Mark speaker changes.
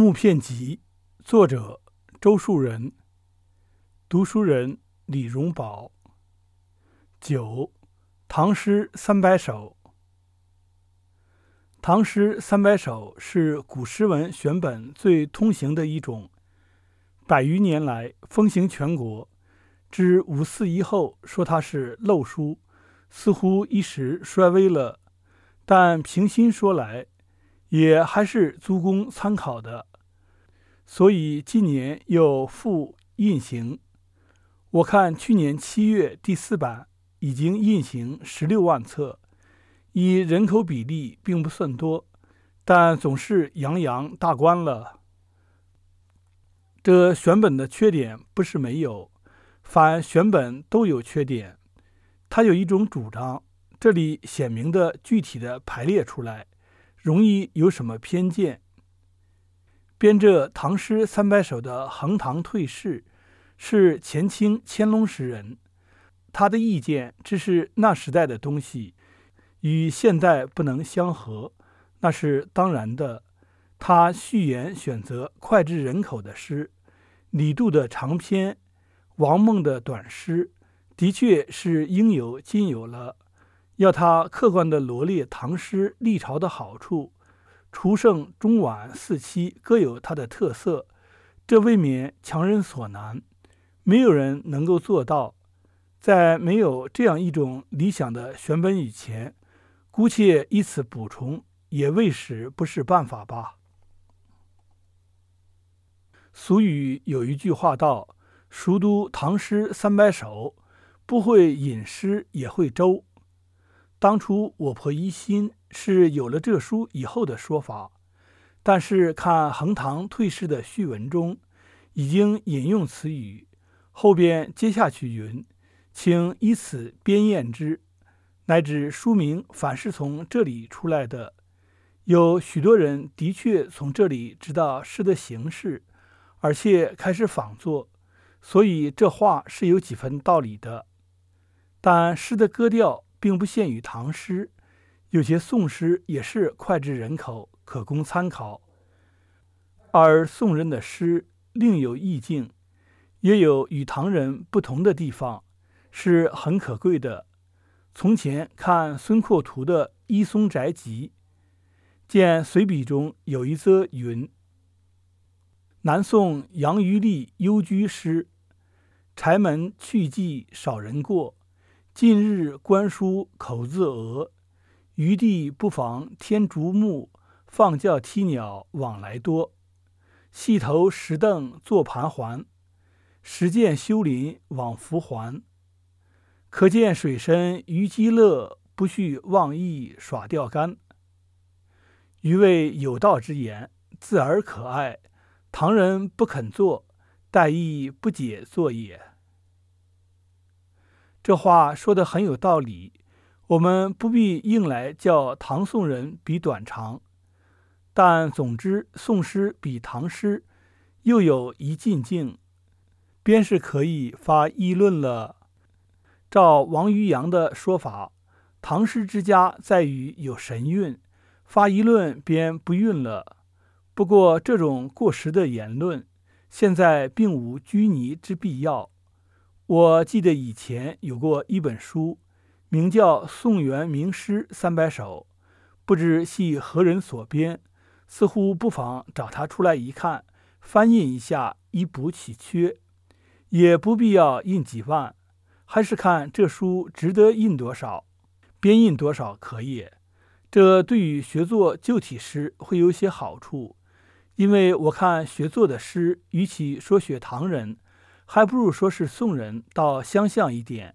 Speaker 1: 木片集，作者周树人，读书人李荣宝。九，唐诗三百首。唐诗三百首是古诗文选本最通行的一种，百余年来风行全国。至五四以后，说它是陋书，似乎一时衰微了，但平心说来。也还是足供参考的，所以今年又复印行。我看去年七月第四版已经印行十六万册，以人口比例并不算多，但总是洋洋大观了。这选本的缺点不是没有，凡选本都有缺点。他有一种主张，这里显明的具体的排列出来。容易有什么偏见？编这《唐诗三百首》的横塘退士是前清乾隆时人，他的意见只是那时代的东西，与现代不能相合，那是当然的。他序言选择脍炙人口的诗，李杜的长篇，王孟的短诗，的确是应有尽有了。要他客观地罗列唐诗历朝的好处，除盛中晚四期各有它的特色，这未免强人所难，没有人能够做到。在没有这样一种理想的选本以前，姑且以此补充，也未时不是办法吧。俗语有一句话道：“熟读唐诗三百首，不会吟诗也会周。”当初我婆疑心是有了这书以后的说法，但是看横塘退士的序文中，已经引用此语，后边接下去云：“请以此编验之，乃至书名反是从这里出来的。有许多人的确从这里知道诗的形式，而且开始仿作，所以这话是有几分道理的。但诗的格调。”并不限于唐诗，有些宋诗也是脍炙人口，可供参考。而宋人的诗另有意境，也有与唐人不同的地方，是很可贵的。从前看孙阔图的《伊松宅集》，见随笔中有一则云：“南宋杨余力幽居诗，柴门去迹少人过。”近日观书口自讹，余地不妨添竹木，放教啼鸟往来多。细头石凳坐盘桓，实见修林往复还。可见水深鱼饥乐，不须妄意耍钓竿。余谓有道之言，自而可爱。唐人不肯做，待亦不解作也。这话说的很有道理，我们不必硬来叫唐宋人比短长，但总之宋诗比唐诗又有一进境，便是可以发议论了。照王渔洋的说法，唐诗之家在于有神韵，发议论便不韵了。不过这种过时的言论，现在并无拘泥之必要。我记得以前有过一本书，名叫《宋元名诗三百首》，不知系何人所编，似乎不妨找他出来一看，翻印一下，以补其缺。也不必要印几万，还是看这书值得印多少，编印多少可以。这对于学作旧体诗会有些好处，因为我看学作的诗，与其说学唐人。还不如说是送人，倒相像一点。